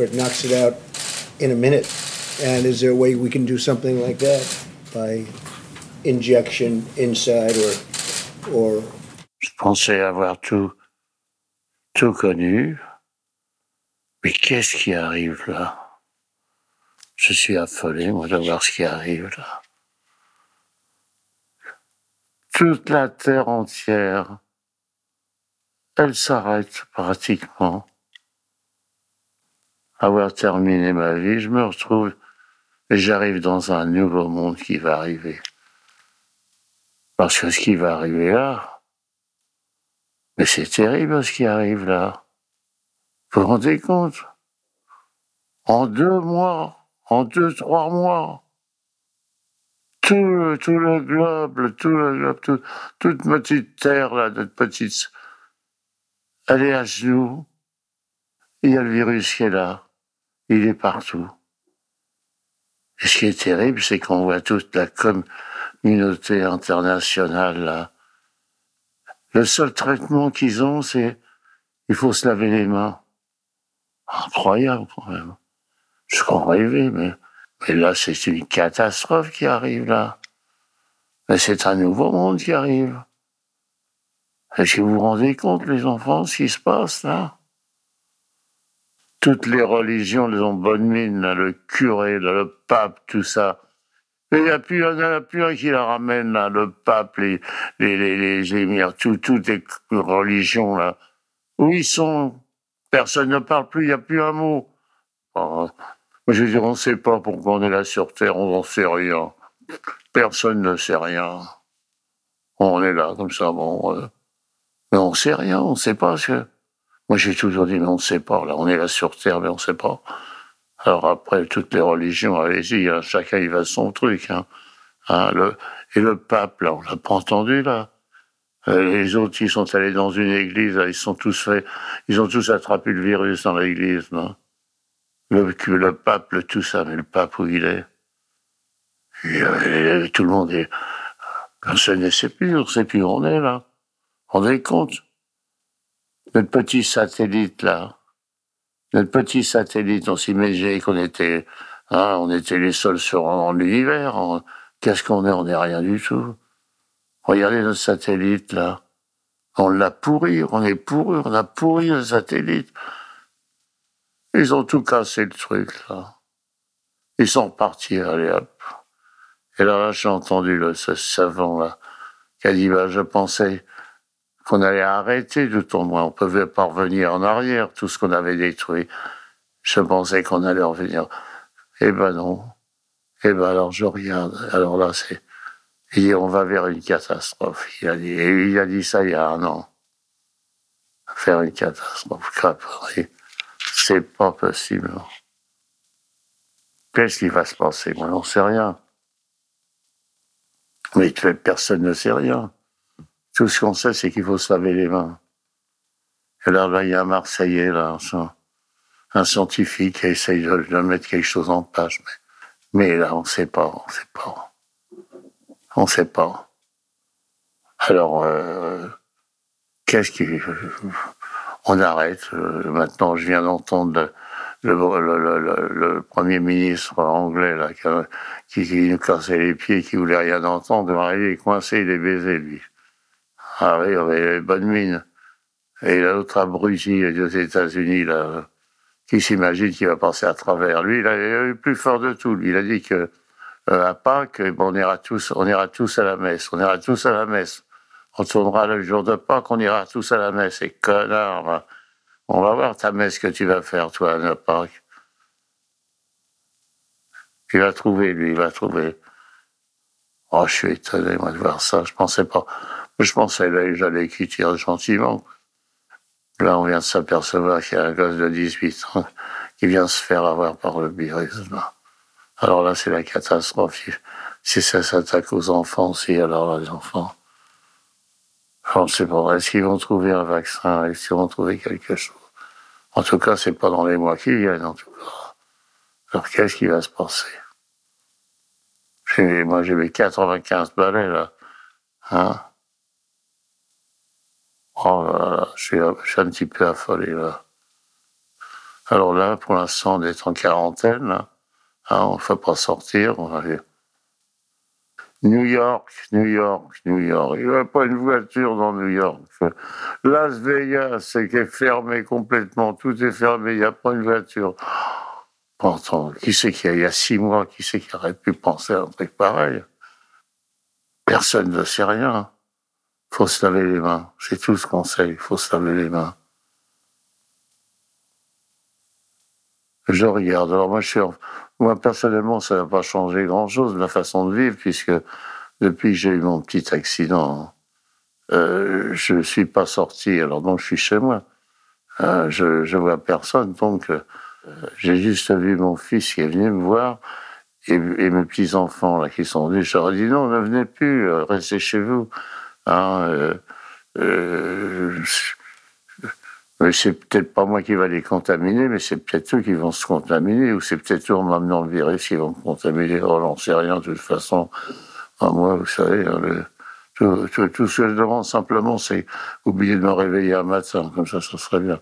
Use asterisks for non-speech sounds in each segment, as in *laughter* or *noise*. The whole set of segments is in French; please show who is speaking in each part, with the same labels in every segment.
Speaker 1: where it knocks it out in a minute. And is there a way we can do something like that by injection inside or or?
Speaker 2: Je pensais avoir tout, tout connu. Mais qu'est-ce qui arrive là? Je suis affolé, moi, de voir ce qui arrive là. Toute la terre entière, elle s'arrête pratiquement. Avoir terminé ma vie, je me retrouve et j'arrive dans un nouveau monde qui va arriver. Parce que ce qui va arriver là, mais c'est terrible ce qui arrive là. Vous vous rendez compte? En deux mois, en deux, trois mois, tout le, tout le globe, tout le globe, tout- toute petite terre là, notre petite, elle est à genoux. Il y a le virus qui est là. Il est partout. Et ce qui est terrible, c'est qu'on voit toute la communauté internationale là. Le seul traitement qu'ils ont, c'est il faut se laver les mains. Incroyable quand même. Je crois rêver, mais, mais là, c'est une catastrophe qui arrive là. Mais c'est un nouveau monde qui arrive. Est-ce que vous vous rendez compte, les enfants, ce qui se passe là Toutes les religions, les ont bonne mine, là, le curé, là, le pape, tout ça. Mais il n'y a plus un, il y en a plus un qui la ramène, là, le pape, les, les, les, les émirs, tout, toutes les religions, là. Où ils sont? Personne ne parle plus, il n'y a plus un mot. Oh, je veux dire, on ne sait pas pourquoi on est là sur Terre, on n'en sait rien. Personne ne sait rien. On est là, comme ça, bon. euh, mais on ne sait rien, on ne sait pas. Ce que... Moi, j'ai toujours dit, mais on ne sait pas. Là, on est là sur Terre, mais on ne sait pas. Alors après, toutes les religions, allez-y, hein, chacun il va son truc. Hein. Hein, et le pape, là, on l'a pas entendu, là. Euh, les autres, ils sont allés dans une église, ils sont tous fait, ils ont tous attrapé le virus dans l'église, non? Le, le pape, tout ça, mais le pape où il est? Et, euh, tout le monde est, personne ne sait plus, on sait plus où on est, là. On est compte. Notre petit satellite, là. Notre petit satellite, on s'imaginait qu'on était, hein, on était les seuls sur en l'univers. Qu'est-ce qu'on est On n'est rien du tout. Regardez notre satellite, là. On l'a pourri, on est pourri, on a pourri le satellite. Ils ont tout cassé le truc, là. Ils sont repartis, allez hop. Et là, là j'ai entendu le, ce savant, là, qui a dit, bah, je pensais qu'on allait arrêter de tourner. On pouvait pas revenir en arrière, tout ce qu'on avait détruit. Je pensais qu'on allait revenir. Eh ben non. Eh ben alors je regarde. Alors là, c'est, il dit, on va vers une catastrophe. Il a dit, il a dit ça il y a un an. Faire une catastrophe. C'est pas possible. Qu'est-ce qui va se passer? Moi, j'en sais rien. Mais personne ne sait rien. Tout ce qu'on sait, c'est qu'il faut se laver les mains. Et là, là, il y a un Marseillais, là, un, scientifique qui essaye de, mettre quelque chose en page. Mais, là, on ne sait pas, on ne sait pas. On ne sait pas. Alors, euh, qu'est-ce qui... On arrête. Euh, maintenant, je viens d'entendre le, Premier ministre anglais, là, qui, qui nous cassait les pieds, qui voulait rien entendre. Il est coincé, il est baisé, lui. Ah oui, il avait bonne mine. Et l'autre abruti aux États-Unis, là, qui s'imagine qu'il va passer à travers. Lui, il est le plus fort de tout. Il a dit que euh, à Pâques, eh ben, on ira tous, on ira tous à la messe. On ira tous à la messe. On tournera le jour de Pâques, on ira tous à la messe. Et connard, va. on va voir ta messe que tu vas faire, toi, à Pâques. Il va trouver, lui, il va trouver. Oh, je suis étonné, moi, de voir ça. Je pensais pas. Je pensais là, j'allais quitter gentiment. Là, on vient de s'apercevoir qu'il y a un gosse de 18 ans qui vient se faire avoir par le virus. Alors là, c'est la catastrophe. Si ça s'attaque aux enfants aussi, alors les enfants, je ne sais pas. Est-ce qu'ils vont trouver un vaccin Est-ce qu'ils vont trouver quelque chose En tout cas, c'est pas dans les mois qui viennent, en tout cas. Alors, qu'est-ce qui va se passer? Moi, j'ai mes 95 balais, là. Hein? Oh là là, je suis, je suis un petit peu affolé, là. Alors là, pour l'instant, on est en quarantaine, là. Hein, on ne fait pas sortir. New York, New York, New York. Il n'y a pas une voiture dans New York. Las Vegas, c'est qui est fermé complètement. Tout est fermé. Il n'y a pas une voiture. Pourtant, qui c'est qu'il y y a six mois, qui c'est qui aurait pu penser à un truc pareil? Personne ne sait rien. Faut se laver les mains. C'est tout ce qu'on sait. Il faut se laver les mains. Je regarde. Alors moi, moi personnellement, ça n'a pas changé grand-chose la façon de vivre, puisque depuis que j'ai eu mon petit accident, euh, je ne suis pas sorti. Alors donc, je suis chez moi. Euh, je, je vois personne. Donc, euh, j'ai juste vu mon fils qui est venu me voir et, et mes petits enfants là qui sont venus. Ai dit non, ne venez plus, restez chez vous. Hein, euh, euh, c'est peut-être pas moi qui va les contaminer, mais c'est peut-être eux qui vont se contaminer, ou c'est peut-être eux en m'amenant le virus qui vont me contaminer. Oh, j'en sais rien, de toute façon. Moi, vous savez, hein, tout, ce que je demande simplement, c'est oublier de me réveiller un matin, comme ça, ça serait bien.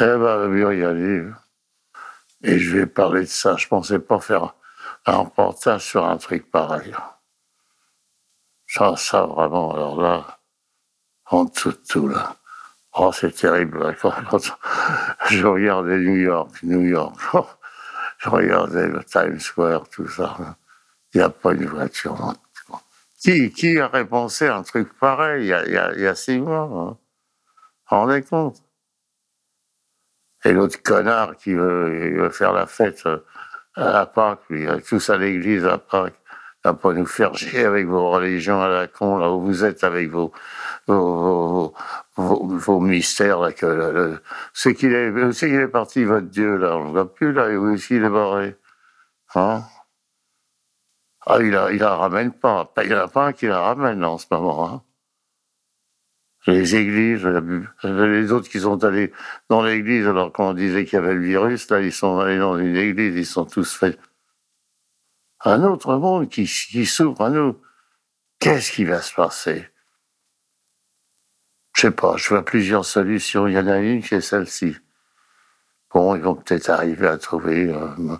Speaker 2: Eh ben, aller. Et je vais parler de ça. Je pensais pas faire un reportage sur un truc pareil. Ça, ça, vraiment, alors là, en dessous de tout, là. Oh, c'est terrible. Quand, *laughs* je regardais New York, New York. *laughs* Je regardais le Times Square, tout ça. Il n'y a pas une voiture. Qui, qui aurait pensé un truc pareil il y a, six mois hein? Rendez compte? Et l'autre connard qui veut, faire la fête euh, à Pâques, tous à l'église à Pâques à pas nous faire chier avec vos religions à la con, là où vous êtes avec vos, vos, vos, mystères, là, c'est qu'il est, c'est qu'il est parti, votre Dieu, là, on ne voit plus, là, où est-ce qu'il est barré? Hein? Ah, il la, il la ramène pas. Il n'y en a pas un qui la ramène, en ce moment, hein. Les églises, les autres qui sont allés dans l'église alors qu'on disait qu'il y avait le virus, là, ils sont allés dans une église, ils sont tous faits un autre monde qui, s'ouvre à nous. Qu'est-ce qui va se passer? Je sais pas, je vois plusieurs solutions. Il y en a une qui est celle-ci. Bon, ils vont peut-être arriver à trouver, euh,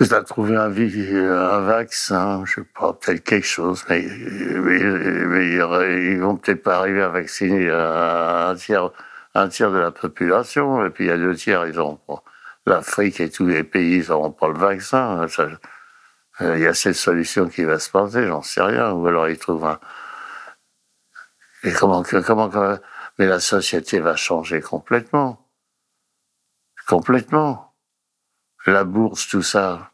Speaker 2: à trouver un, vaccin, je sais pas, peut-être quelque chose, mais, mais, mais ils vont peut-être pas arriver à vacciner un tiers, un tiers de la population, et puis il y a deux tiers, ils ont pas l'Afrique et tous les pays n'auront pas le vaccin. Euh, il y a cette solution qui va se passer, j'en sais rien. Ou alors ils trouvent un. Et comment, comment, mais la société va changer complètement. Complètement. La bourse, tout ça.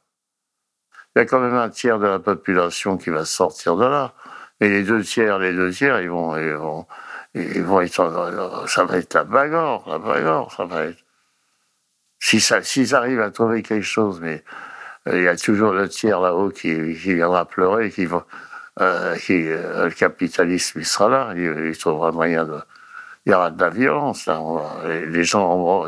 Speaker 2: Il y a quand même un tiers de la population qui va sortir de là. Et les deux tiers, les deux tiers, ils vont, ils vont, ils vont être, ça va être la bagarre, la bagarre, ça va être. S'ils arrivent à trouver quelque chose, mais euh, il y a toujours le tiers là-haut qui, qui viendra pleurer, qui euh, qui, euh, le capitalisme, il sera là, il, il trouvera moyen de, il y aura de la violence, là. les, gens,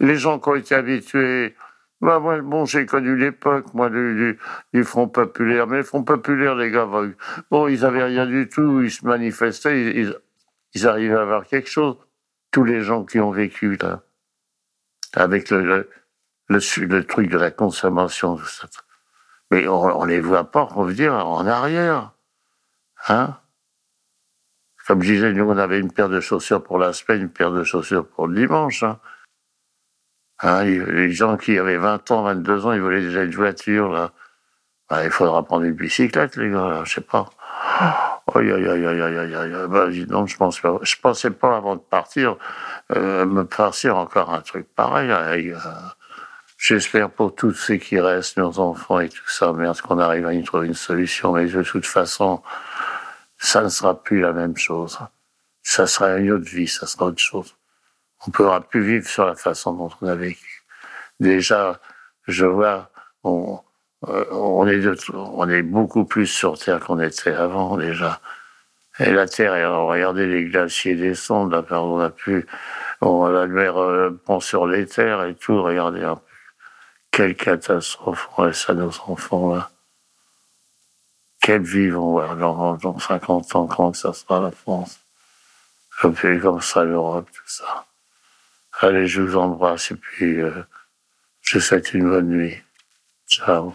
Speaker 2: les gens qui ont été habitués, bah, moi, bon, j'ai connu l'époque, moi, du, du, du, Front Populaire, mais le Front Populaire, les gars, bon, ils avaient rien du tout, ils se manifestaient, ils, ils, ils arrivaient à avoir quelque chose. Tous les gens qui ont vécu, là avec le, le, le, truc de la consommation. Mais on, on les voit pas revenir en arrière. Hein Comme je disais, nous, on avait une paire de chaussures pour la semaine, une paire de chaussures pour le dimanche. Hein. Hein, les gens qui avaient 20 ans, 22 ans, ils voulaient déjà une voiture. Là. Ben, il faudra prendre une bicyclette, les gars, là, je sais pas. Aïe, aïe, aïe, aïe, aïe, aïe, aïe. Ben, non, je pense pas. Je pensais pas avant de partir euh, me farcir encore un truc pareil. Euh, J'espère pour tous ceux qui restent, nos enfants et tout ça, est-ce qu'on arrive à y trouver une solution Mais de toute façon, ça ne sera plus la même chose. Ça sera une autre vie, ça sera autre chose. on pourra plus vivre sur la façon dont on a vécu. Déjà, je vois, on, euh, on, est, on est beaucoup plus sur Terre qu'on était avant déjà. Et la Terre, regardez les glaciers descendent, là, on a pu, on, la mer euh, prend sur les terres et tout, regardez peu. Quelle catastrophe on laisse à nos enfants là. Quelle vie vont voir dans, dans 50 ans, comment ça sera la France? Un pays comme ça, l'Europe, tout ça. Allez, je vous embrasse et puis euh, je vous souhaite une bonne nuit. Ciao.